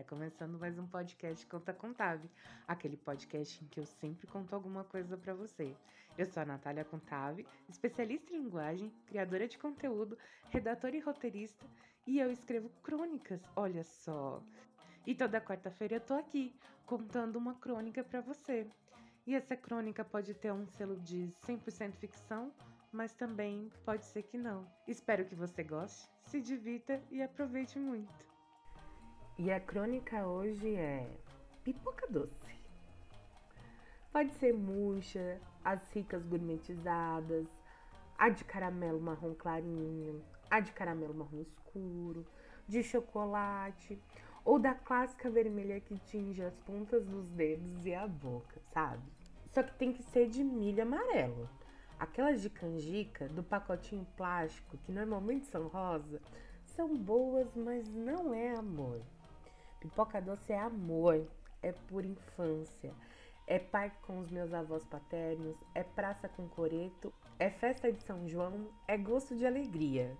Tá começando mais um podcast Conta Contave, aquele podcast em que eu sempre conto alguma coisa para você. Eu sou a Natália Contave, especialista em linguagem, criadora de conteúdo, redatora e roteirista, e eu escrevo crônicas, olha só. E toda quarta-feira eu tô aqui contando uma crônica para você. E essa crônica pode ter um selo de 100% ficção, mas também pode ser que não. Espero que você goste, se divirta e aproveite muito. E a crônica hoje é pipoca doce. Pode ser murcha, as ricas gourmetizadas, a de caramelo marrom clarinho, a de caramelo marrom escuro, de chocolate, ou da clássica vermelha que tinge as pontas dos dedos e a boca, sabe? Só que tem que ser de milho amarelo. Aquelas de canjica, do pacotinho plástico, que normalmente são rosa, são boas, mas não é amor. Pipoca doce é amor, é pura infância. É parque com os meus avós paternos, é praça com coreto, é festa de São João, é gosto de alegria.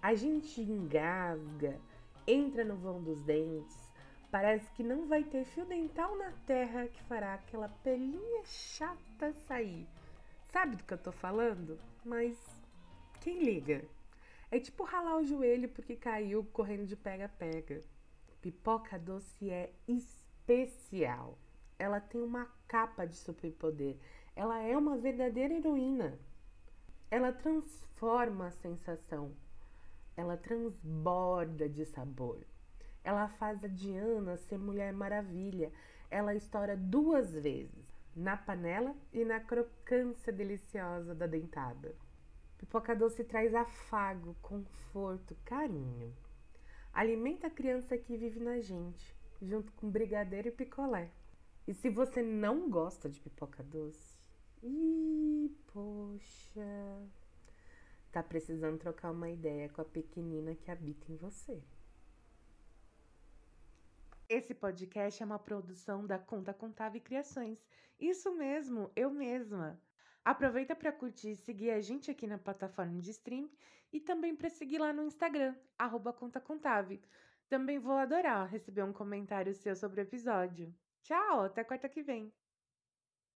A gente engasga, entra no vão dos dentes, parece que não vai ter fio dental na terra que fará aquela pelinha chata sair. Sabe do que eu tô falando? Mas quem liga? É tipo ralar o joelho porque caiu correndo de pega-pega. Pipoca doce é especial. Ela tem uma capa de superpoder. Ela é uma verdadeira heroína. Ela transforma a sensação. Ela transborda de sabor. Ela faz a Diana ser Mulher Maravilha. Ela estoura duas vezes, na panela e na crocância deliciosa da dentada. Pipoca doce traz afago, conforto, carinho. Alimenta a criança que vive na gente, junto com brigadeiro e picolé. E se você não gosta de pipoca doce, ih, poxa, tá precisando trocar uma ideia com a pequenina que habita em você. Esse podcast é uma produção da Conta Contável Criações. Isso mesmo, eu mesma. Aproveita para curtir e seguir a gente aqui na plataforma de stream e também para seguir lá no Instagram, contacontave. Também vou adorar receber um comentário seu sobre o episódio. Tchau, até quarta que vem!